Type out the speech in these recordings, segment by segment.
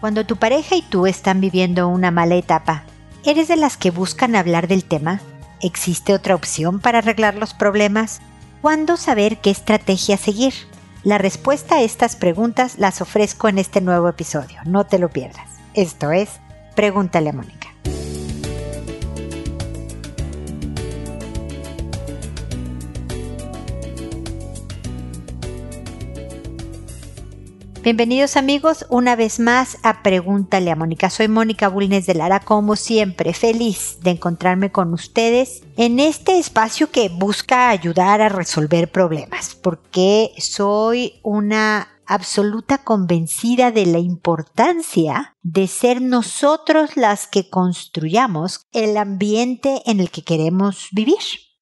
Cuando tu pareja y tú están viviendo una mala etapa, ¿eres de las que buscan hablar del tema? ¿Existe otra opción para arreglar los problemas? ¿Cuándo saber qué estrategia seguir? La respuesta a estas preguntas las ofrezco en este nuevo episodio, no te lo pierdas. Esto es Pregúntale a Mónica. Bienvenidos amigos una vez más a Pregúntale a Mónica. Soy Mónica Bulnes de Lara, como siempre, feliz de encontrarme con ustedes en este espacio que busca ayudar a resolver problemas, porque soy una absoluta convencida de la importancia de ser nosotros las que construyamos el ambiente en el que queremos vivir.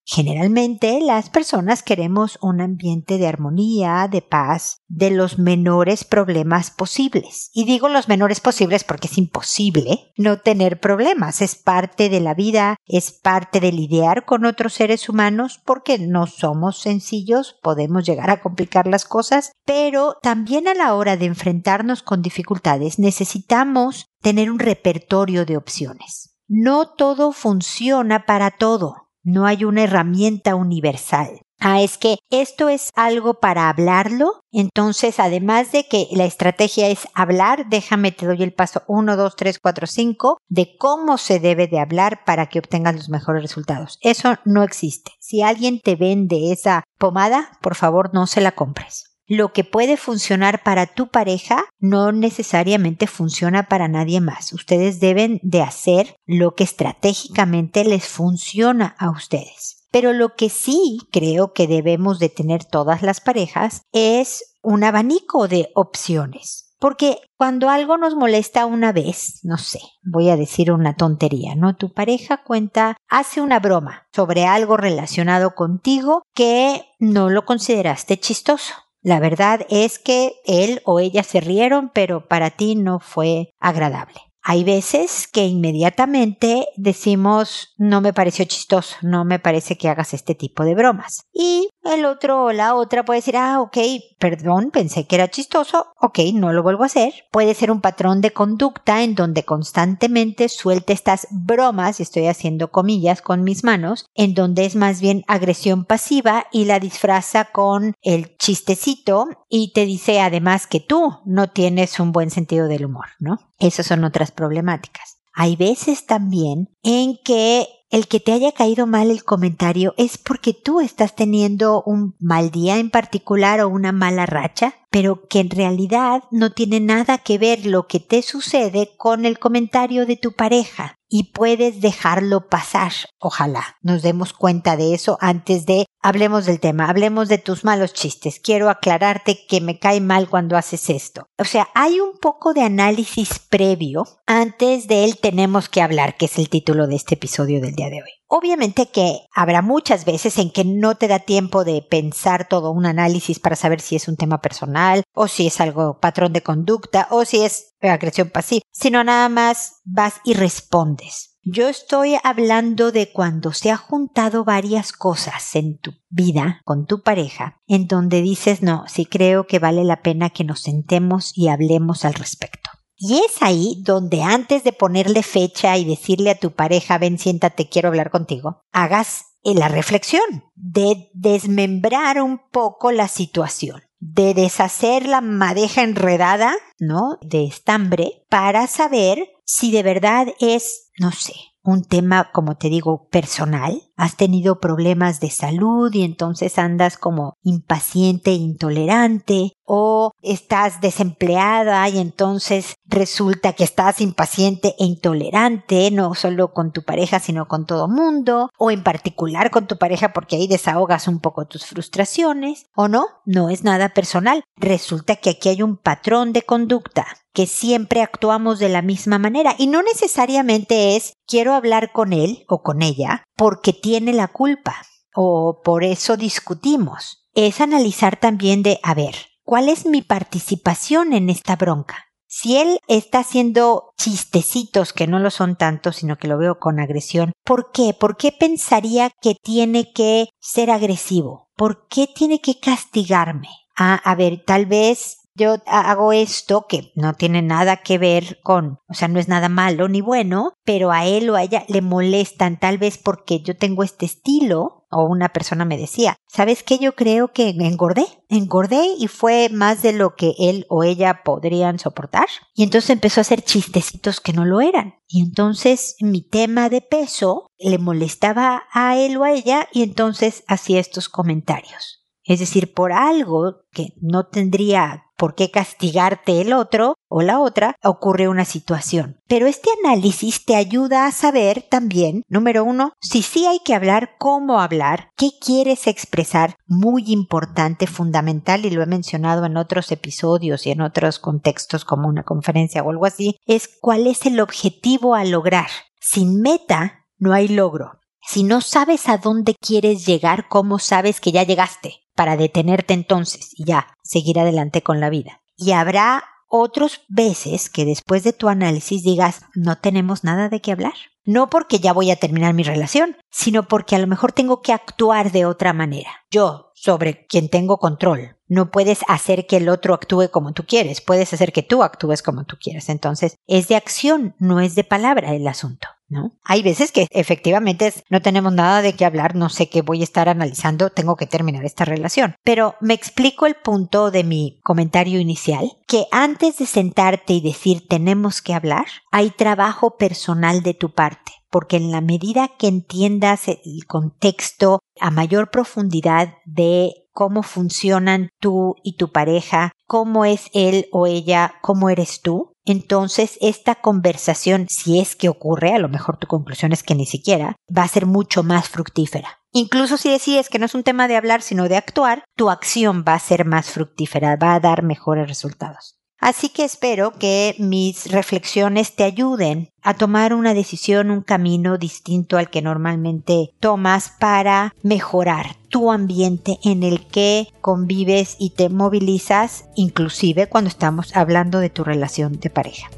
Generalmente las personas queremos un ambiente de armonía, de paz, de los menores problemas posibles. Y digo los menores posibles porque es imposible no tener problemas. Es parte de la vida, es parte de lidiar con otros seres humanos porque no somos sencillos, podemos llegar a complicar las cosas, pero también a la hora de enfrentarnos con dificultades necesitamos tener un repertorio de opciones. No todo funciona para todo no hay una herramienta universal. Ah, es que esto es algo para hablarlo. Entonces, además de que la estrategia es hablar, déjame te doy el paso 1, 2, 3, 4, 5 de cómo se debe de hablar para que obtengas los mejores resultados. Eso no existe. Si alguien te vende esa pomada, por favor no se la compres lo que puede funcionar para tu pareja no necesariamente funciona para nadie más. Ustedes deben de hacer lo que estratégicamente les funciona a ustedes. Pero lo que sí creo que debemos de tener todas las parejas es un abanico de opciones. Porque cuando algo nos molesta una vez, no sé, voy a decir una tontería, ¿no? Tu pareja cuenta, hace una broma sobre algo relacionado contigo que no lo consideraste chistoso. La verdad es que él o ella se rieron, pero para ti no fue agradable. Hay veces que inmediatamente decimos no me pareció chistoso, no me parece que hagas este tipo de bromas. Y el otro o la otra puede decir, ah, ok, perdón, pensé que era chistoso, ok, no lo vuelvo a hacer. Puede ser un patrón de conducta en donde constantemente suelte estas bromas, y estoy haciendo comillas con mis manos, en donde es más bien agresión pasiva y la disfraza con el chistecito y te dice además que tú no tienes un buen sentido del humor, ¿no? Esas son otras problemáticas. Hay veces también en que el que te haya caído mal el comentario es porque tú estás teniendo un mal día en particular o una mala racha, pero que en realidad no tiene nada que ver lo que te sucede con el comentario de tu pareja y puedes dejarlo pasar. Ojalá nos demos cuenta de eso antes de hablemos del tema, hablemos de tus malos chistes. Quiero aclararte que me cae mal cuando haces esto. O sea, hay un poco de análisis previo antes de él tenemos que hablar, que es el título de este episodio del día de hoy. Obviamente que habrá muchas veces en que no te da tiempo de pensar todo un análisis para saber si es un tema personal o si es algo patrón de conducta o si es agresión pasiva, sino nada más vas y respondes. Yo estoy hablando de cuando se ha juntado varias cosas en tu vida con tu pareja, en donde dices, no, sí creo que vale la pena que nos sentemos y hablemos al respecto. Y es ahí donde antes de ponerle fecha y decirle a tu pareja, ven, siéntate, quiero hablar contigo, hagas la reflexión de desmembrar un poco la situación de deshacer la madeja enredada, ¿no? De estambre para saber si de verdad es, no sé, un tema, como te digo, personal. Has tenido problemas de salud y entonces andas como impaciente, intolerante, o estás desempleada y entonces resulta que estás impaciente e intolerante, no solo con tu pareja, sino con todo mundo, o en particular con tu pareja porque ahí desahogas un poco tus frustraciones, o no, no es nada personal. Resulta que aquí hay un patrón de conducta que siempre actuamos de la misma manera y no necesariamente es quiero hablar con él o con ella porque tiene la culpa o por eso discutimos. Es analizar también de, a ver, ¿cuál es mi participación en esta bronca? Si él está haciendo chistecitos que no lo son tanto, sino que lo veo con agresión, ¿por qué? ¿Por qué pensaría que tiene que ser agresivo? ¿Por qué tiene que castigarme? Ah, a ver, tal vez yo hago esto que no tiene nada que ver con, o sea, no es nada malo ni bueno, pero a él o a ella le molestan tal vez porque yo tengo este estilo o una persona me decía, ¿sabes qué? Yo creo que engordé, engordé y fue más de lo que él o ella podrían soportar. Y entonces empezó a hacer chistecitos que no lo eran. Y entonces mi tema de peso le molestaba a él o a ella y entonces hacía estos comentarios. Es decir, por algo que no tendría por qué castigarte el otro o la otra, ocurre una situación. Pero este análisis te ayuda a saber también, número uno, si sí hay que hablar, cómo hablar, qué quieres expresar, muy importante, fundamental, y lo he mencionado en otros episodios y en otros contextos como una conferencia o algo así, es cuál es el objetivo a lograr. Sin meta, no hay logro. Si no sabes a dónde quieres llegar, ¿cómo sabes que ya llegaste? Para detenerte entonces y ya seguir adelante con la vida. Y habrá otras veces que después de tu análisis digas, no tenemos nada de qué hablar. No porque ya voy a terminar mi relación, sino porque a lo mejor tengo que actuar de otra manera. Yo, sobre quien tengo control. No puedes hacer que el otro actúe como tú quieres, puedes hacer que tú actúes como tú quieres. Entonces, es de acción, no es de palabra el asunto. ¿No? Hay veces que efectivamente no tenemos nada de qué hablar, no sé qué voy a estar analizando, tengo que terminar esta relación. Pero me explico el punto de mi comentario inicial, que antes de sentarte y decir tenemos que hablar, hay trabajo personal de tu parte porque en la medida que entiendas el contexto a mayor profundidad de cómo funcionan tú y tu pareja, cómo es él o ella, cómo eres tú, entonces esta conversación, si es que ocurre, a lo mejor tu conclusión es que ni siquiera, va a ser mucho más fructífera. Incluso si decides que no es un tema de hablar, sino de actuar, tu acción va a ser más fructífera, va a dar mejores resultados. Así que espero que mis reflexiones te ayuden a tomar una decisión, un camino distinto al que normalmente tomas para mejorar tu ambiente en el que convives y te movilizas, inclusive cuando estamos hablando de tu relación de pareja.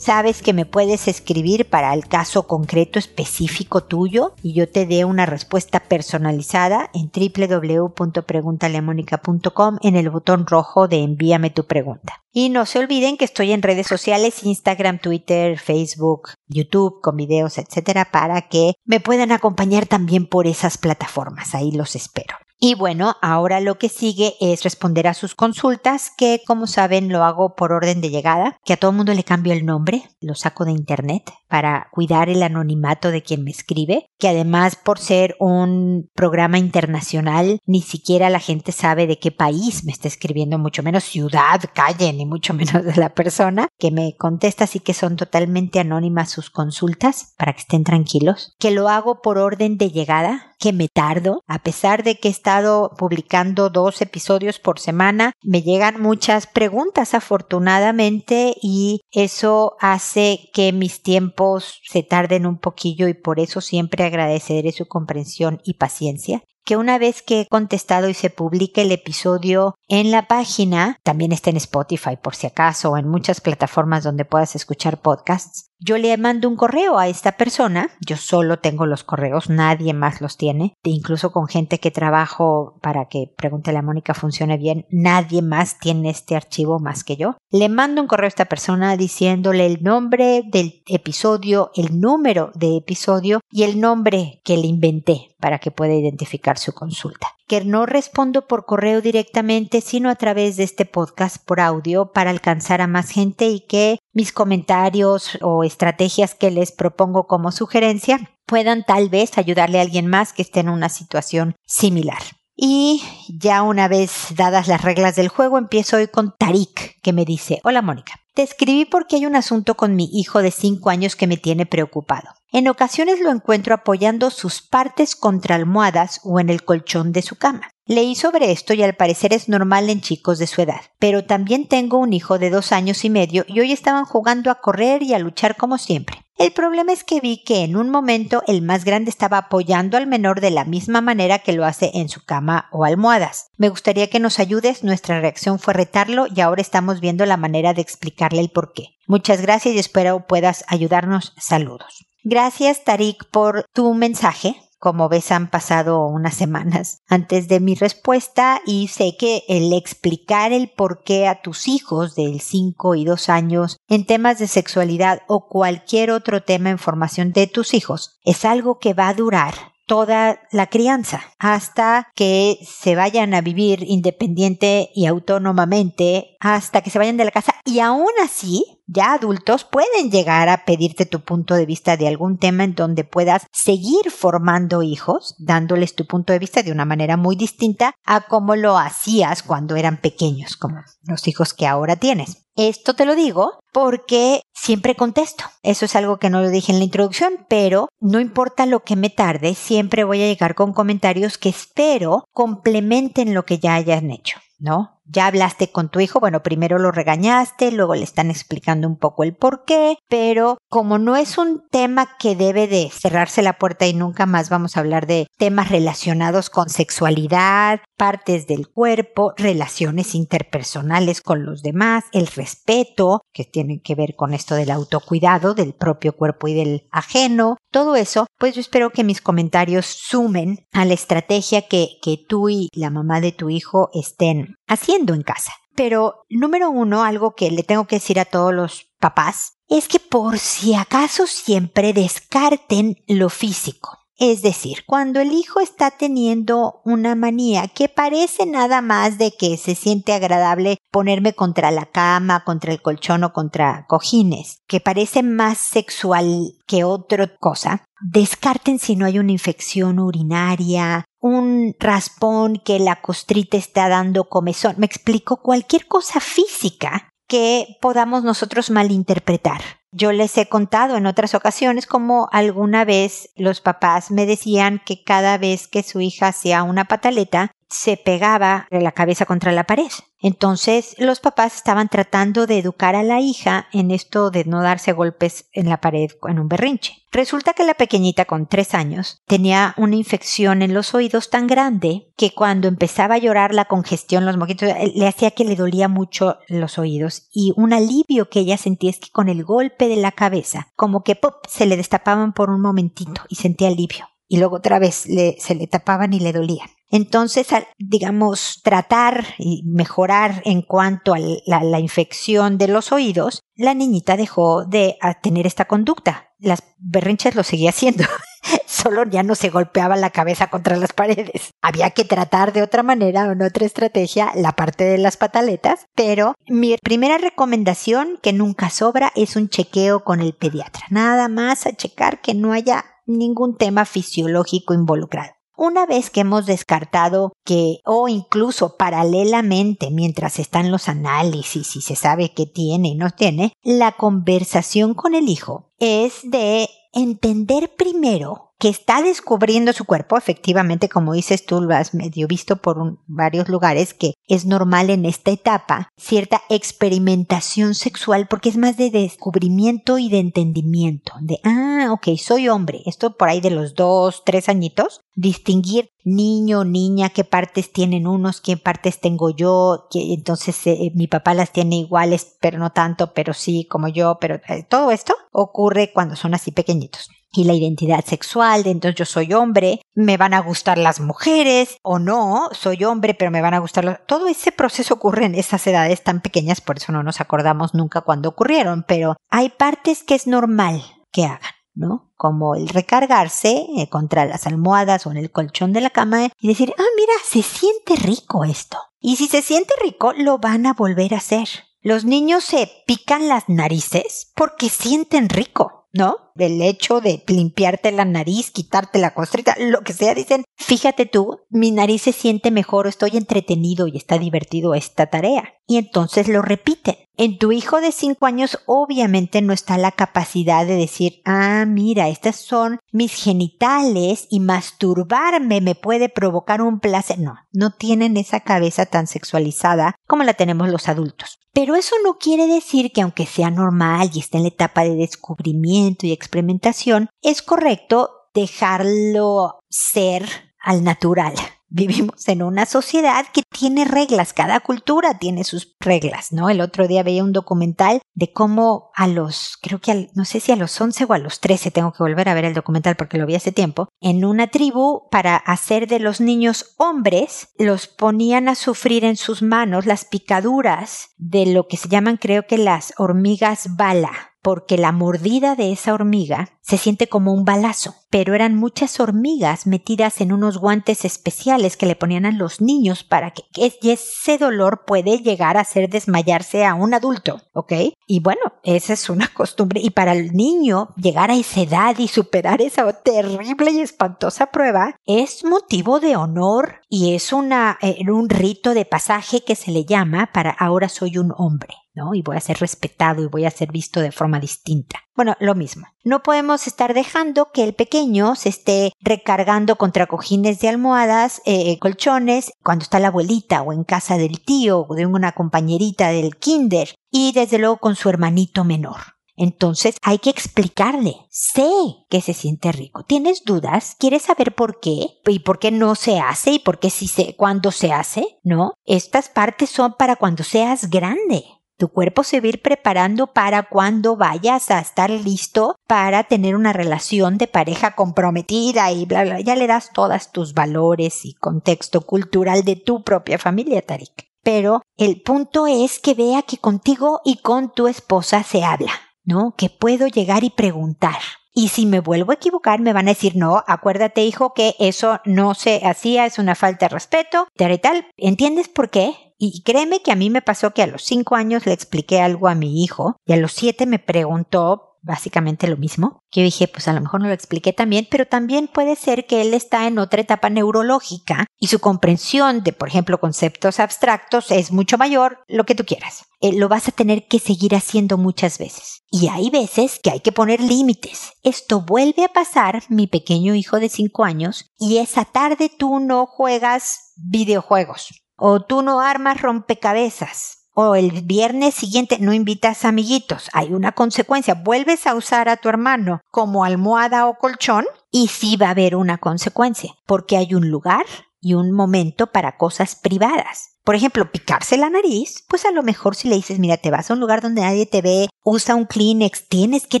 Sabes que me puedes escribir para el caso concreto específico tuyo y yo te dé una respuesta personalizada en www.preguntaleamónica.com en el botón rojo de envíame tu pregunta. Y no se olviden que estoy en redes sociales, Instagram, Twitter, Facebook, YouTube, con videos, etcétera, para que me puedan acompañar también por esas plataformas. Ahí los espero. Y bueno, ahora lo que sigue es responder a sus consultas, que como saben lo hago por orden de llegada, que a todo mundo le cambio el nombre, lo saco de internet para cuidar el anonimato de quien me escribe, que además por ser un programa internacional, ni siquiera la gente sabe de qué país me está escribiendo, mucho menos ciudad, calle, ni mucho menos de la persona que me contesta, así que son totalmente anónimas sus consultas para que estén tranquilos, que lo hago por orden de llegada, que me tardo, a pesar de que he estado publicando dos episodios por semana, me llegan muchas preguntas afortunadamente y eso hace que mis tiempos se tarden un poquillo y por eso siempre agradeceré su comprensión y paciencia que una vez que he contestado y se publique el episodio en la página, también está en Spotify por si acaso o en muchas plataformas donde puedas escuchar podcasts, yo le mando un correo a esta persona, yo solo tengo los correos, nadie más los tiene, e incluso con gente que trabajo para que Pregúntale a Mónica funcione bien, nadie más tiene este archivo más que yo. Le mando un correo a esta persona diciéndole el nombre del episodio, el número de episodio y el nombre que le inventé para que pueda identificar su consulta. Que no respondo por correo directamente, sino a través de este podcast por audio para alcanzar a más gente y que mis comentarios o estrategias que les propongo como sugerencia puedan tal vez ayudarle a alguien más que esté en una situación similar. Y ya una vez dadas las reglas del juego, empiezo hoy con Tarik, que me dice, hola Mónica, te escribí porque hay un asunto con mi hijo de 5 años que me tiene preocupado. En ocasiones lo encuentro apoyando sus partes contra almohadas o en el colchón de su cama. Leí sobre esto y al parecer es normal en chicos de su edad. Pero también tengo un hijo de dos años y medio y hoy estaban jugando a correr y a luchar como siempre. El problema es que vi que en un momento el más grande estaba apoyando al menor de la misma manera que lo hace en su cama o almohadas. Me gustaría que nos ayudes, nuestra reacción fue retarlo y ahora estamos viendo la manera de explicarle el por qué. Muchas gracias y espero puedas ayudarnos. Saludos. Gracias Tarik por tu mensaje Como ves, han pasado unas semanas antes de mi respuesta y sé que el explicar el por qué a tus hijos del 5 y 2 años en temas de sexualidad o cualquier otro tema en formación de tus hijos es algo que va a durar toda la crianza hasta que se vayan a vivir independiente y autónomamente, hasta que se vayan de la casa y aún así ya adultos pueden llegar a pedirte tu punto de vista de algún tema en donde puedas seguir formando hijos, dándoles tu punto de vista de una manera muy distinta a como lo hacías cuando eran pequeños, como los hijos que ahora tienes. Esto te lo digo porque siempre contesto. Eso es algo que no lo dije en la introducción, pero no importa lo que me tarde, siempre voy a llegar con comentarios que espero complementen lo que ya hayan hecho, ¿no? Ya hablaste con tu hijo, bueno, primero lo regañaste, luego le están explicando un poco el por qué, pero como no es un tema que debe de cerrarse la puerta y nunca más vamos a hablar de temas relacionados con sexualidad, partes del cuerpo, relaciones interpersonales con los demás, el respeto, que tiene que ver con esto del autocuidado del propio cuerpo y del ajeno, todo eso, pues yo espero que mis comentarios sumen a la estrategia que, que tú y la mamá de tu hijo estén haciendo en casa. Pero número uno, algo que le tengo que decir a todos los papás, es que por si acaso siempre descarten lo físico. Es decir, cuando el hijo está teniendo una manía que parece nada más de que se siente agradable ponerme contra la cama, contra el colchón o contra cojines, que parece más sexual que otra cosa, descarten si no hay una infección urinaria, un raspón que la costrita está dando comezón. Me explico cualquier cosa física que podamos nosotros malinterpretar. Yo les he contado en otras ocasiones como alguna vez los papás me decían que cada vez que su hija hacía una pataleta, se pegaba la cabeza contra la pared. Entonces los papás estaban tratando de educar a la hija en esto de no darse golpes en la pared en un berrinche. Resulta que la pequeñita con tres años tenía una infección en los oídos tan grande que cuando empezaba a llorar la congestión, los moquitos, eh, le hacía que le dolía mucho los oídos y un alivio que ella sentía es que con el golpe de la cabeza, como que pop, se le destapaban por un momentito y sentía alivio y luego otra vez se le tapaban y le dolían. Entonces, digamos, tratar y mejorar en cuanto a la, infección de los oídos, la niñita dejó de tener esta conducta. Las berrinches lo seguía haciendo, solo ya no se golpeaba la cabeza contra las paredes. Había que tratar de otra manera en otra estrategia la parte de las pataletas, pero mi primera recomendación que nunca sobra es un chequeo con el pediatra. Nada más a checar que no haya ningún tema fisiológico involucrado. Una vez que hemos descartado que, o incluso paralelamente, mientras están los análisis y se sabe qué tiene y no tiene, la conversación con el hijo es de entender primero que está descubriendo su cuerpo, efectivamente, como dices tú, lo has medio visto por varios lugares, que es normal en esta etapa cierta experimentación sexual, porque es más de descubrimiento y de entendimiento, de, ah, ok, soy hombre, esto por ahí de los dos, tres añitos, distinguir niño, niña, qué partes tienen unos, qué partes tengo yo, que entonces eh, mi papá las tiene iguales, pero no tanto, pero sí, como yo, pero eh, todo esto ocurre cuando son así pequeñitos y la identidad sexual de entonces yo soy hombre, me van a gustar las mujeres o no, soy hombre pero me van a gustar los... Todo ese proceso ocurre en esas edades tan pequeñas, por eso no nos acordamos nunca cuando ocurrieron, pero hay partes que es normal que hagan. ¿no? Como el recargarse eh, contra las almohadas o en el colchón de la cama y decir, ah, mira, se siente rico esto. Y si se siente rico, lo van a volver a hacer. Los niños se pican las narices porque sienten rico. ¿No? Del hecho de limpiarte la nariz, quitarte la costrita, lo que sea, dicen, fíjate tú, mi nariz se siente mejor, estoy entretenido y está divertido esta tarea. Y entonces lo repiten. En tu hijo de 5 años obviamente no está la capacidad de decir, ah, mira, estas son mis genitales y masturbarme me puede provocar un placer. No, no tienen esa cabeza tan sexualizada como la tenemos los adultos. Pero eso no quiere decir que aunque sea normal y esté en la etapa de descubrimiento y experimentación, es correcto dejarlo ser al natural, Vivimos en una sociedad que tiene reglas, cada cultura tiene sus reglas, ¿no? El otro día veía un documental de cómo a los, creo que no sé si a los 11 o a los 13, tengo que volver a ver el documental porque lo vi hace tiempo, en una tribu para hacer de los niños hombres, los ponían a sufrir en sus manos las picaduras de lo que se llaman creo que las hormigas bala porque la mordida de esa hormiga se siente como un balazo, pero eran muchas hormigas metidas en unos guantes especiales que le ponían a los niños para que ese dolor puede llegar a hacer desmayarse a un adulto, ¿ok? Y bueno, esa es una costumbre y para el niño llegar a esa edad y superar esa terrible y espantosa prueba es motivo de honor y es una, eh, un rito de pasaje que se le llama para ahora soy un hombre. ¿No? Y voy a ser respetado y voy a ser visto de forma distinta. Bueno, lo mismo. No podemos estar dejando que el pequeño se esté recargando contra cojines de almohadas, eh, colchones, cuando está la abuelita o en casa del tío o de una compañerita del kinder y desde luego con su hermanito menor. Entonces hay que explicarle, sé que se siente rico. ¿Tienes dudas? ¿Quieres saber por qué? ¿Y por qué no se hace? ¿Y por qué sí se, cuándo se hace? ¿No? Estas partes son para cuando seas grande. Tu cuerpo se va a ir preparando para cuando vayas a estar listo para tener una relación de pareja comprometida y bla, bla. Ya le das todas tus valores y contexto cultural de tu propia familia, Tarik. Pero el punto es que vea que contigo y con tu esposa se habla, ¿no? Que puedo llegar y preguntar. Y si me vuelvo a equivocar, me van a decir, no, acuérdate, hijo, que eso no se hacía, es una falta de respeto, tal y tal. ¿Entiendes por qué? Y créeme que a mí me pasó que a los cinco años le expliqué algo a mi hijo y a los siete me preguntó básicamente lo mismo. Yo dije, pues a lo mejor no lo expliqué también, pero también puede ser que él está en otra etapa neurológica y su comprensión de, por ejemplo, conceptos abstractos es mucho mayor, lo que tú quieras. Eh, lo vas a tener que seguir haciendo muchas veces. Y hay veces que hay que poner límites. Esto vuelve a pasar, mi pequeño hijo de cinco años, y esa tarde tú no juegas videojuegos o tú no armas rompecabezas, o el viernes siguiente no invitas amiguitos. Hay una consecuencia. Vuelves a usar a tu hermano como almohada o colchón y sí va a haber una consecuencia, porque hay un lugar y un momento para cosas privadas. Por ejemplo, picarse la nariz, pues a lo mejor si le dices, mira, te vas a un lugar donde nadie te ve, usa un Kleenex, tienes que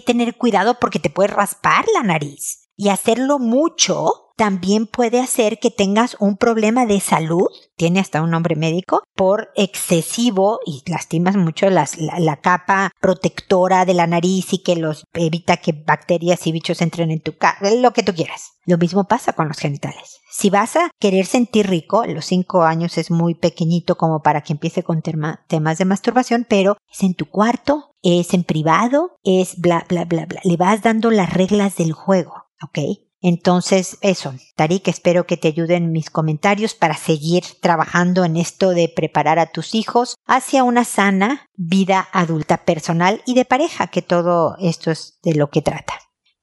tener cuidado porque te puedes raspar la nariz. Y hacerlo mucho también puede hacer que tengas un problema de salud, tiene hasta un nombre médico, por excesivo y lastimas mucho la, capa protectora de la nariz y que los evita que bacterias y bichos entren en tu cara, lo que tú quieras. Lo mismo pasa con los genitales. Si vas a querer sentir rico, los cinco años es muy pequeñito como para que empiece con temas de masturbación, pero es en tu cuarto, es en privado, es bla, bla, bla, bla. Le vas dando las reglas del juego, ¿ok? Entonces, eso, Tarik, espero que te ayuden mis comentarios para seguir trabajando en esto de preparar a tus hijos hacia una sana vida adulta personal y de pareja, que todo esto es de lo que trata.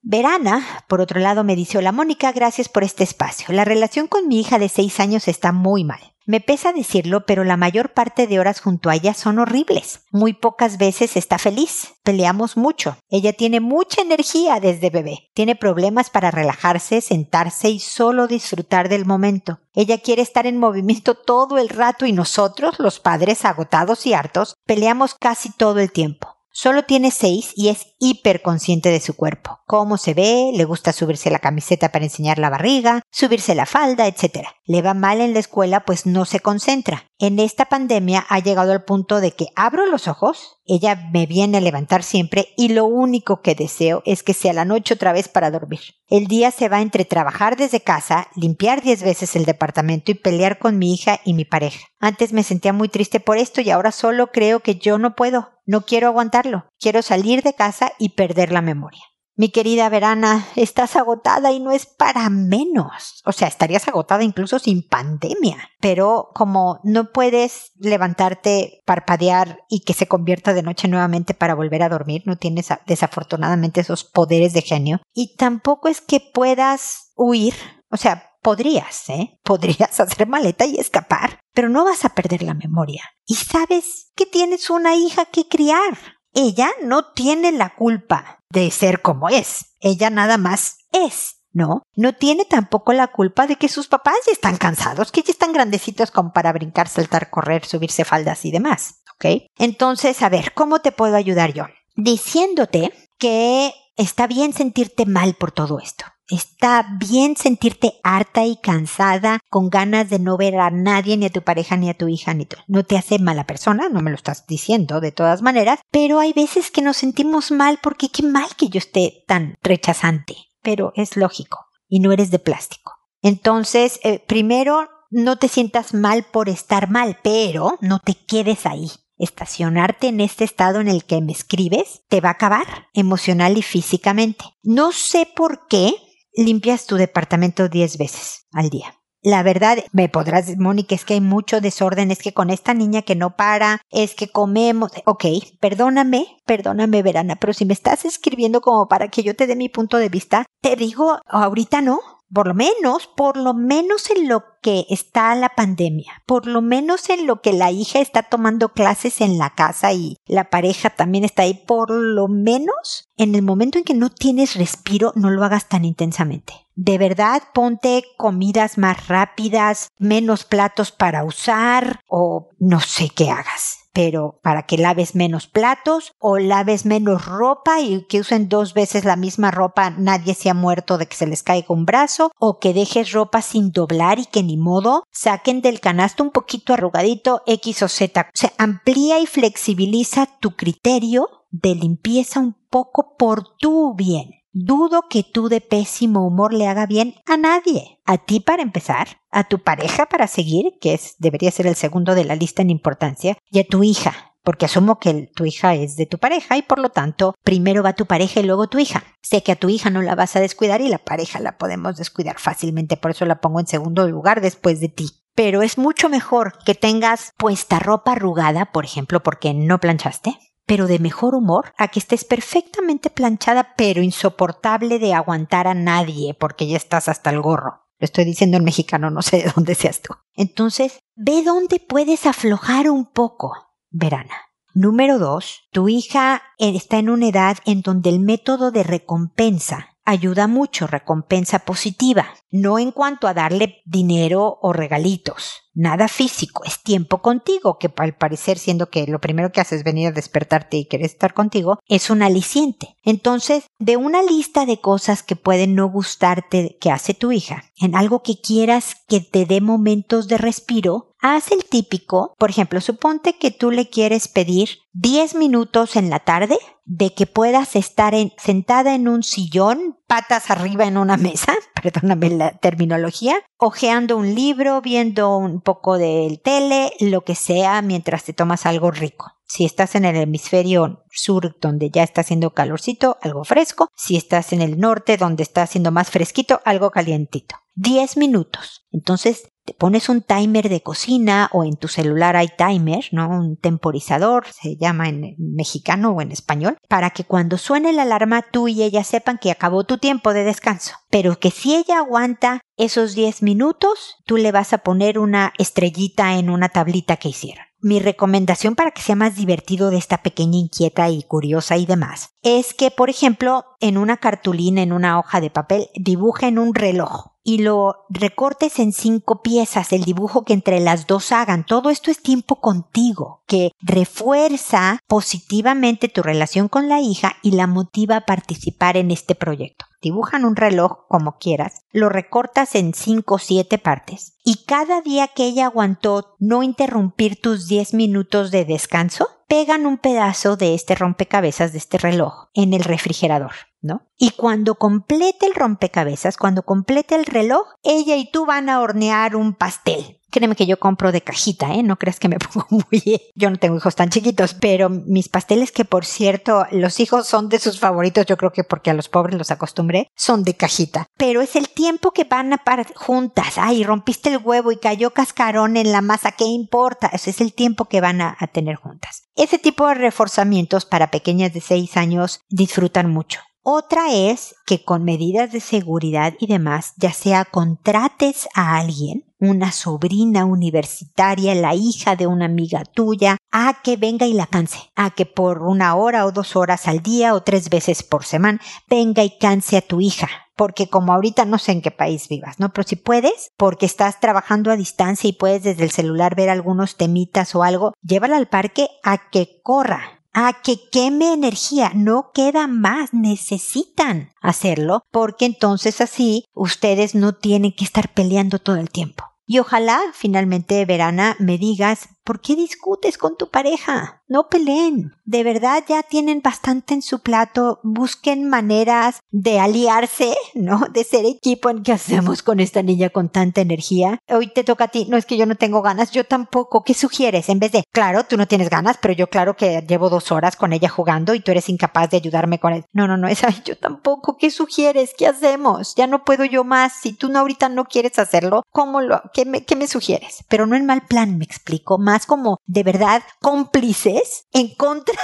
Verana, por otro lado, me dice, hola Mónica, gracias por este espacio. La relación con mi hija de seis años está muy mal. Me pesa decirlo, pero la mayor parte de horas junto a ella son horribles. Muy pocas veces está feliz. Peleamos mucho. Ella tiene mucha energía desde bebé. Tiene problemas para relajarse, sentarse y solo disfrutar del momento. Ella quiere estar en movimiento todo el rato y nosotros, los padres agotados y hartos, peleamos casi todo el tiempo. Solo tiene seis y es hiperconsciente de su cuerpo. Cómo se ve, le gusta subirse la camiseta para enseñar la barriga, subirse la falda, etc. Le va mal en la escuela pues no se concentra. En esta pandemia ha llegado al punto de que abro los ojos, ella me viene a levantar siempre y lo único que deseo es que sea la noche otra vez para dormir. El día se va entre trabajar desde casa, limpiar diez veces el departamento y pelear con mi hija y mi pareja. Antes me sentía muy triste por esto y ahora solo creo que yo no puedo. No quiero aguantarlo. Quiero salir de casa y perder la memoria. Mi querida Verana, estás agotada y no es para menos. O sea, estarías agotada incluso sin pandemia. Pero como no puedes levantarte, parpadear y que se convierta de noche nuevamente para volver a dormir, no tienes desafortunadamente esos poderes de genio. Y tampoco es que puedas huir. O sea, podrías, ¿eh? Podrías hacer maleta y escapar, pero no vas a perder la memoria. Y sabes que tienes una hija que criar. Ella no tiene la culpa de ser como es. Ella nada más es. ¿no? No tiene tampoco la culpa de que sus papás ya están cansados, que ya están grandecitos como para brincar, saltar, correr, subirse faldas y demás, ¿ok? Entonces, a ver, ¿cómo te puedo ayudar yo? Diciéndote que está bien sentirte mal por todo esto. Está bien sentirte harta y cansada, con ganas de no ver a nadie, ni a tu pareja, ni a tu hija, ni tú. No te hace mala persona, no me lo estás diciendo de todas maneras, pero hay veces que nos sentimos mal porque qué mal que yo esté tan rechazante. Pero es lógico, y no eres de plástico. Entonces, eh, primero, no te sientas mal por estar mal, pero no te quedes ahí estacionarte en este estado en el que me escribes te va a acabar emocional y físicamente. No sé por qué limpias tu departamento 10 veces al día. La verdad, me podrás, Mónica, es que hay mucho desorden, es que con esta niña que no para, es que comemos. Ok, perdóname, perdóname, Verana, pero si me estás escribiendo como para que yo te dé mi punto de vista, te digo, ahorita no, por lo menos, por lo menos en lo que está la pandemia, por lo menos en lo que la hija está tomando clases en la casa y la pareja también está ahí, por lo menos en el momento en que no tienes respiro, no lo hagas tan intensamente. De verdad, ponte comidas más rápidas, menos platos para usar o no sé qué hagas pero para que laves menos platos o laves menos ropa y que usen dos veces la misma ropa, nadie se ha muerto de que se les caiga un brazo o que dejes ropa sin doblar y que ni modo saquen del canasto un poquito arrugadito X o Z. O sea, amplía y flexibiliza tu criterio de limpieza un poco por tu bien. Dudo que tú de pésimo humor le haga bien a nadie. A ti para empezar, a tu pareja para seguir, que es, debería ser el segundo de la lista en importancia, y a tu hija, porque asumo que tu hija es de tu pareja y por lo tanto primero va tu pareja y luego tu hija. Sé que a tu hija no la vas a descuidar y la pareja la podemos descuidar fácilmente, por eso la pongo en segundo lugar después de ti. Pero es mucho mejor que tengas puesta ropa arrugada, por ejemplo, porque no planchaste, pero de mejor humor, a que estés perfectamente planchada, pero insoportable de aguantar a nadie, porque ya estás hasta el gorro. Lo estoy diciendo en mexicano, no sé de dónde seas tú. Entonces, ve dónde puedes aflojar un poco, Verana. Número dos, tu hija está en una edad en donde el método de recompensa ayuda mucho, recompensa positiva, no en cuanto a darle dinero o regalitos, nada físico, es tiempo contigo, que al parecer siendo que lo primero que haces es venir a despertarte y querer estar contigo, es un aliciente. Entonces, de una lista de cosas que pueden no gustarte que hace tu hija, en algo que quieras que te dé momentos de respiro, haz el típico, por ejemplo, suponte que tú le quieres pedir 10 minutos en la tarde de que puedas estar sentada en un sillón, patas arriba en una mesa, perdóname la terminología, hojeando un libro, viendo un poco del tele, lo que sea, mientras te tomas algo rico. Si estás en el hemisferio sur donde ya está haciendo calorcito, algo fresco. Si estás en el norte donde está haciendo más fresquito, algo calientito. 10 minutos. Entonces te pones un timer de cocina o en tu celular hay timer, ¿no? Un temporizador, se llama en mexicano o en español, para que cuando suene la alarma tú y ella sepan que acabó tu tiempo de descanso. Pero que si ella aguanta esos 10 minutos, tú le vas a poner una estrellita en una tablita que hicieron. Mi recomendación para que sea más divertido de esta pequeña inquieta y curiosa y demás es que, por ejemplo, en una cartulina, en una hoja de papel, dibujen un reloj y lo recortes en cinco piezas, el dibujo que entre las dos hagan. Todo esto es tiempo contigo, que refuerza positivamente tu relación con la hija y la motiva a participar en este proyecto. Dibujan un reloj como quieras, lo recortas en cinco o siete partes y cada día que ella aguantó no interrumpir tus diez minutos de descanso, pegan un pedazo de este rompecabezas de este reloj en el refrigerador. ¿no? Y cuando complete el rompecabezas, cuando complete el reloj, ella y tú van a hornear un pastel. Créeme que yo compro de cajita, ¿eh? No creas que me pongo muy... Yo no tengo hijos tan chiquitos, pero mis pasteles que por cierto, los hijos son de sus favoritos, yo creo que porque a los pobres los acostumbré, son de cajita. Pero es el tiempo que van a parar juntas. Ay, rompiste el huevo y cayó cascarón en la masa, ¿qué importa? Ese es el tiempo que van a, a tener juntas. Ese tipo de reforzamientos para pequeñas de 6 años disfrutan mucho. Otra es que con medidas de seguridad y demás, ya sea contrates a alguien, una sobrina universitaria, la hija de una amiga tuya, a que venga y la canse, a que por una hora o dos horas al día o tres veces por semana venga y canse a tu hija. Porque como ahorita no sé en qué país vivas, ¿no? Pero si puedes, porque estás trabajando a distancia y puedes desde el celular ver algunos temitas o algo, llévala al parque a que corra, a que queme energía, no queda más, necesitan hacerlo, porque entonces así ustedes no tienen que estar peleando todo el tiempo. Y ojalá finalmente, Verana, me digas, ¿por qué discutes con tu pareja? No peleen. De verdad ya tienen bastante en su plato. Busquen maneras de aliarse, ¿no? De ser equipo en qué hacemos con esta niña con tanta energía. Hoy te toca a ti. No es que yo no tengo ganas, yo tampoco. ¿Qué sugieres? En vez de, claro, tú no tienes ganas, pero yo claro que llevo dos horas con ella jugando y tú eres incapaz de ayudarme con él. No, no, no, yo tampoco. ¿Qué sugieres? ¿Qué hacemos? Ya no puedo yo más. Si tú no ahorita no quieres hacerlo, ¿cómo lo, qué me, sugieres? Pero no en mal plan, me explico. Como de verdad cómplices en contra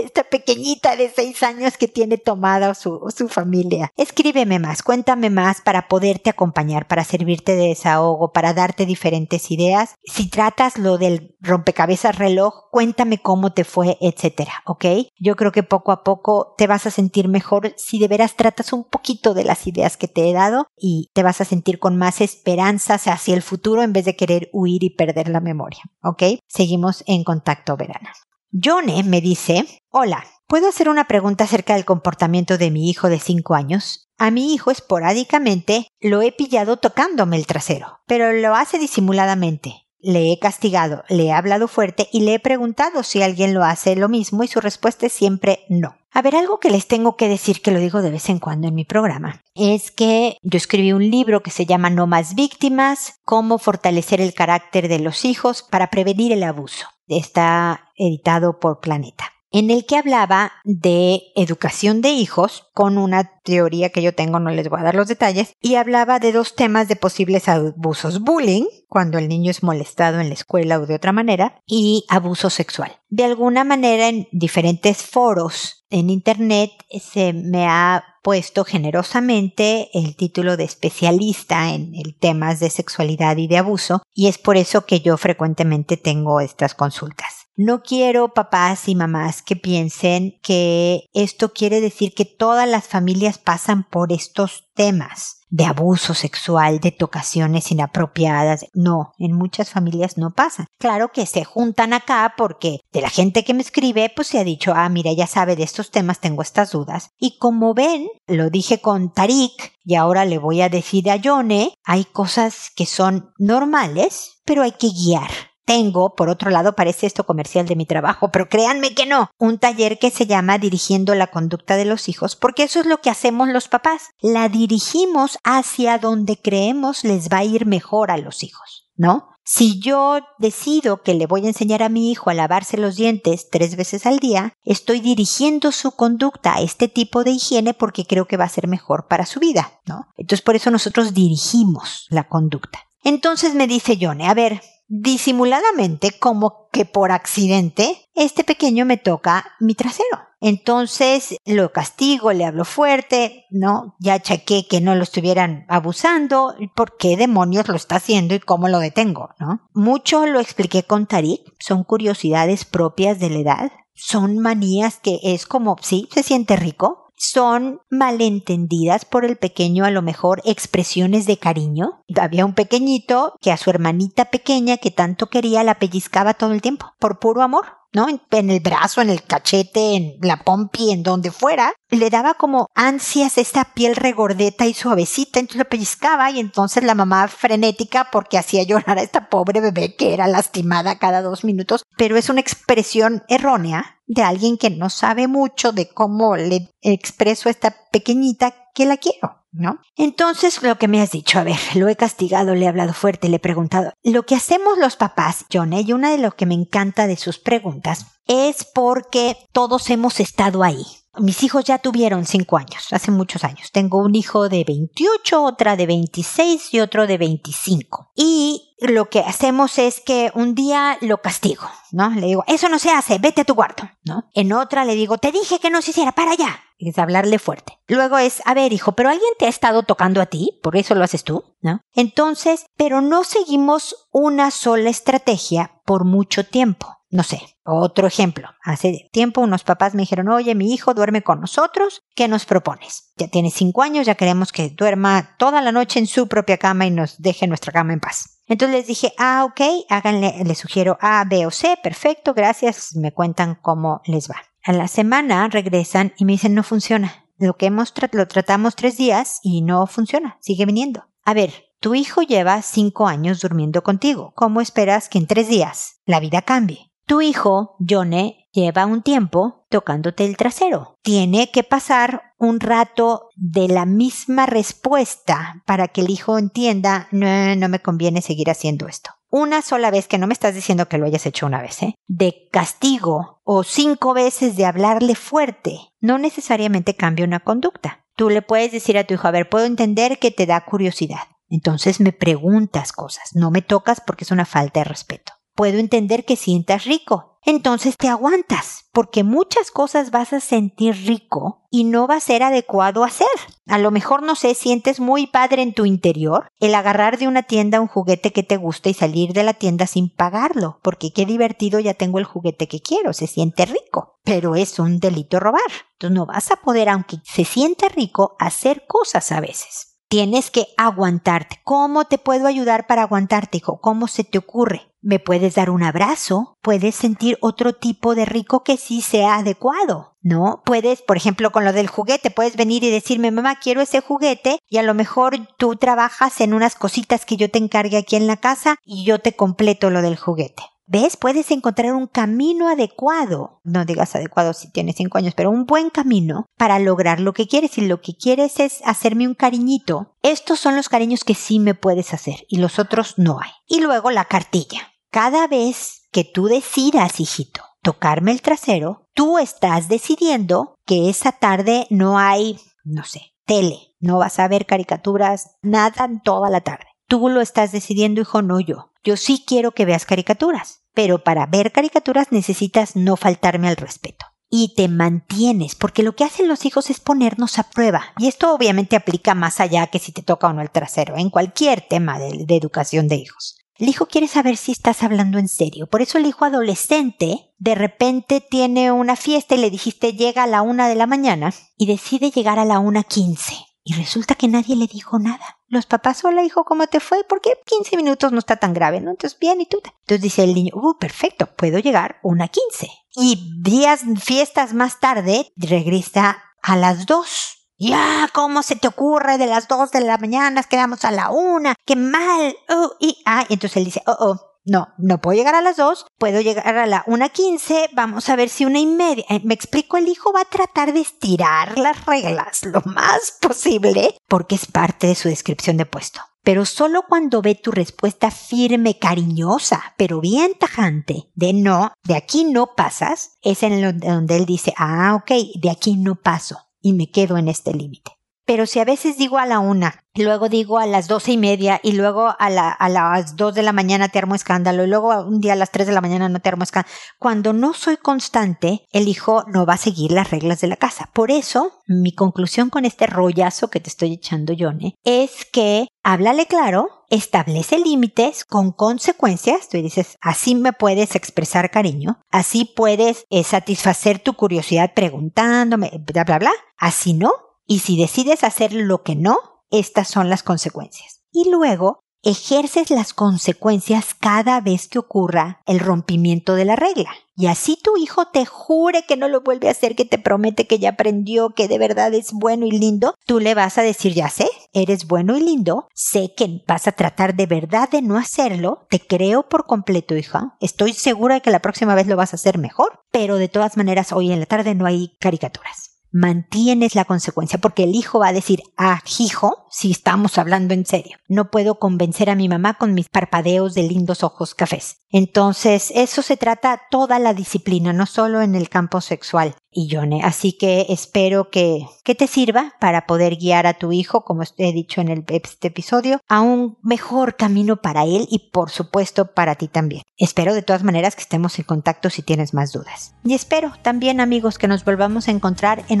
esta pequeñita de seis años que tiene tomada su, su familia. Escríbeme más, cuéntame más para poderte acompañar, para servirte de desahogo, para darte diferentes ideas. Si tratas lo del rompecabezas reloj, cuéntame cómo te fue, etcétera, ¿ok? Yo creo que poco a poco te vas a sentir mejor si de veras tratas un poquito de las ideas que te he dado y te vas a sentir con más esperanzas hacia el futuro en vez de querer huir y perder la memoria, ¿ok? Seguimos en contacto, Verana. Jone me dice, hola, ¿puedo hacer una pregunta acerca del comportamiento de mi hijo de 5 años? A mi hijo esporádicamente lo he pillado tocándome el trasero, pero lo hace disimuladamente. Le he castigado, le he hablado fuerte y le he preguntado si alguien lo hace lo mismo y su respuesta es siempre no. A ver, algo que les tengo que decir, que lo digo de vez en cuando en mi programa, es que yo escribí un libro que se llama No más víctimas, cómo fortalecer el carácter de los hijos para prevenir el abuso. Está editado por Planeta en el que hablaba de educación de hijos con una teoría que yo tengo, no les voy a dar los detalles, y hablaba de dos temas de posibles abusos, bullying, cuando el niño es molestado en la escuela o de otra manera, y abuso sexual. De alguna manera en diferentes foros en Internet se me ha puesto generosamente el título de especialista en el temas de sexualidad y de abuso, y es por eso que yo frecuentemente tengo estas consultas. No quiero papás y mamás que piensen que esto quiere decir que todas las familias pasan por estos temas de abuso sexual, de tocaciones inapropiadas. No, en muchas familias no pasa. Claro que se juntan acá porque de la gente que me escribe, pues se ha dicho, ah, mira, ya sabe de estos temas, tengo estas dudas. Y como ven, lo dije con Tarik y ahora le voy a decir a Yone, hay cosas que son normales, pero hay que guiar tengo, por otro lado, parece esto comercial de mi trabajo, pero créanme que no, un taller que se llama Dirigiendo la conducta de los hijos, porque eso es lo que hacemos los papás. La dirigimos hacia donde creemos les va a ir mejor a los hijos, ¿no? Si yo decido que le voy a enseñar a mi hijo a lavarse los dientes tres veces al día, estoy dirigiendo su conducta a este tipo de higiene porque creo que va a ser mejor para su vida, ¿no? Entonces por eso nosotros dirigimos la conducta. Entonces me dice Yone, a ver, disimuladamente, como que por accidente, este pequeño me toca mi trasero. Entonces lo castigo, le hablo fuerte, ¿no? Ya chequé que no lo estuvieran abusando, ¿por qué demonios lo está haciendo y cómo lo detengo, ¿no? Mucho lo expliqué con Tarik, son curiosidades propias de la edad, son manías que es como, sí, se siente rico, son malentendidas por el pequeño a lo mejor expresiones de cariño. Había un pequeñito que a su hermanita pequeña que tanto quería la pellizcaba todo el tiempo, por puro amor. ¿No? En, el brazo, en el cachete, en la pompi, en donde fuera, le daba como ansias esta piel regordeta y suavecita, entonces le pellizcaba y entonces la mamá frenética porque hacía llorar a esta pobre bebé que era lastimada cada dos minutos, pero es una expresión errónea de alguien que no sabe mucho de cómo le expreso a esta pequeñita que la quiero. ¿No? Entonces, lo que me has dicho, a ver, lo he castigado, le he hablado fuerte, le he preguntado. Lo que hacemos los papás, John, y una de lo que me encanta de sus preguntas, es porque todos hemos estado ahí. Mis hijos ya tuvieron cinco años, hace muchos años. Tengo un hijo de 28, otra de 26 y otro de 25. Y lo que hacemos es que un día lo castigo, ¿no? Le digo, eso no se hace, vete a tu cuarto, ¿no? En otra le digo, te dije que no se hiciera, para allá. Es hablarle fuerte. Luego es, a ver, hijo, pero alguien te ha estado tocando a ti, por eso lo haces tú, ¿no? Entonces, pero no seguimos una sola estrategia por mucho tiempo. No sé, otro ejemplo. Hace tiempo unos papás me dijeron, oye, mi hijo duerme con nosotros, ¿qué nos propones? Ya tiene cinco años, ya queremos que duerma toda la noche en su propia cama y nos deje nuestra cama en paz. Entonces les dije, ah, ok, háganle, les sugiero A, B o C, perfecto, gracias, me cuentan cómo les va. A la semana regresan y me dicen, no funciona. Lo que hemos lo tratamos tres días y no funciona, sigue viniendo. A ver, tu hijo lleva cinco años durmiendo contigo. ¿Cómo esperas que en tres días la vida cambie? Tu hijo, Johnny, lleva un tiempo tocándote el trasero. Tiene que pasar un rato de la misma respuesta para que el hijo entienda, no, no me conviene seguir haciendo esto. Una sola vez, que no me estás diciendo que lo hayas hecho una vez, ¿eh? de castigo o cinco veces de hablarle fuerte, no necesariamente cambia una conducta. Tú le puedes decir a tu hijo, a ver, puedo entender que te da curiosidad. Entonces me preguntas cosas, no me tocas porque es una falta de respeto. Puedo entender que sientas rico, entonces te aguantas, porque muchas cosas vas a sentir rico y no va a ser adecuado hacer. A lo mejor, no sé, sientes muy padre en tu interior el agarrar de una tienda un juguete que te gusta y salir de la tienda sin pagarlo, porque qué divertido ya tengo el juguete que quiero, se siente rico, pero es un delito robar. Entonces no vas a poder, aunque se sienta rico, hacer cosas a veces. Tienes que aguantarte. ¿Cómo te puedo ayudar para aguantarte, hijo? ¿Cómo se te ocurre? ¿Me puedes dar un abrazo? ¿Puedes sentir otro tipo de rico que sí sea adecuado? ¿No? Puedes, por ejemplo, con lo del juguete, puedes venir y decirme, mamá, quiero ese juguete y a lo mejor tú trabajas en unas cositas que yo te encargue aquí en la casa y yo te completo lo del juguete. ¿Ves? Puedes encontrar un camino adecuado, no digas adecuado si tienes cinco años, pero un buen camino para lograr lo que quieres. Y lo que quieres es hacerme un cariñito. Estos son los cariños que sí me puedes hacer y los otros no hay. Y luego la cartilla. Cada vez que tú decidas, hijito, tocarme el trasero, tú estás decidiendo que esa tarde no hay, no sé, tele, no vas a ver caricaturas, nada toda la tarde. Tú lo estás decidiendo, hijo, no yo. Yo sí quiero que veas caricaturas, pero para ver caricaturas necesitas no faltarme al respeto. Y te mantienes, porque lo que hacen los hijos es ponernos a prueba. Y esto obviamente aplica más allá que si te toca o no el trasero, en cualquier tema de, educación de hijos. El hijo quiere saber si estás hablando en serio. Por eso el hijo adolescente de repente tiene una fiesta y le dijiste llega a la una de la mañana y decide llegar a la una quince. Y resulta que nadie le dijo nada. Los papás, hola hijo, ¿cómo te fue? Porque 15 minutos no está tan grave, ¿no? Entonces, bien, ¿y tú? Entonces dice el niño, uh, perfecto, puedo llegar una 15. Y días, fiestas más tarde, regresa a las 2. Ya, ¿cómo se te ocurre de las 2 de la mañana? Quedamos a la una. ¡Qué mal! Oh, y, ah, entonces él dice, oh, oh, no, no puedo llegar a las dos, puedo llegar a la una quince, vamos a ver si una y media. Eh, me explico, el hijo va a tratar de estirar las reglas lo más posible porque es parte de su descripción de puesto. Pero solo cuando ve tu respuesta firme, cariñosa, pero bien tajante, de no, de aquí no pasas, es en donde él dice, ah, ok, de aquí no paso y me quedo en este límite. Pero si a veces digo a la una, luego digo a las doce y media, y luego a, la, a las dos de la mañana te armo escándalo, y luego un día a las tres de la mañana no te armo escándalo. Cuando no soy constante, el hijo no va a seguir las reglas de la casa. Por eso, mi conclusión con este rollazo que te estoy echando, Johnny, es que háblale claro, establece límites con consecuencias. Tú dices, así me puedes expresar cariño, así puedes eh, satisfacer tu curiosidad preguntándome, bla, bla, bla. Así no, y si decides hacer lo que no, estas son las consecuencias. Y luego ejerces las consecuencias cada vez que ocurra el rompimiento de la regla. Y así tu hijo te jure que no lo vuelve a hacer, que te promete que ya aprendió, que de verdad es bueno y lindo, tú le vas a decir, ya sé, eres bueno y lindo, sé que vas a tratar de verdad de no hacerlo, te creo por completo, hija, estoy segura de que la próxima vez lo vas a hacer mejor, pero de todas maneras hoy en la tarde no hay caricaturas mantienes la consecuencia, porque el hijo va a decir, ah, hijo, si estamos hablando en serio. No puedo convencer a mi mamá con mis parpadeos de lindos ojos cafés. Entonces, eso se trata toda la disciplina, no solo en el campo sexual. Y así que espero que, que te sirva para poder guiar a tu hijo, como he dicho en el, este episodio, a un mejor camino para él y por supuesto para ti también. Espero de todas maneras que estemos en contacto si tienes más dudas. Y espero también amigos que nos volvamos a encontrar en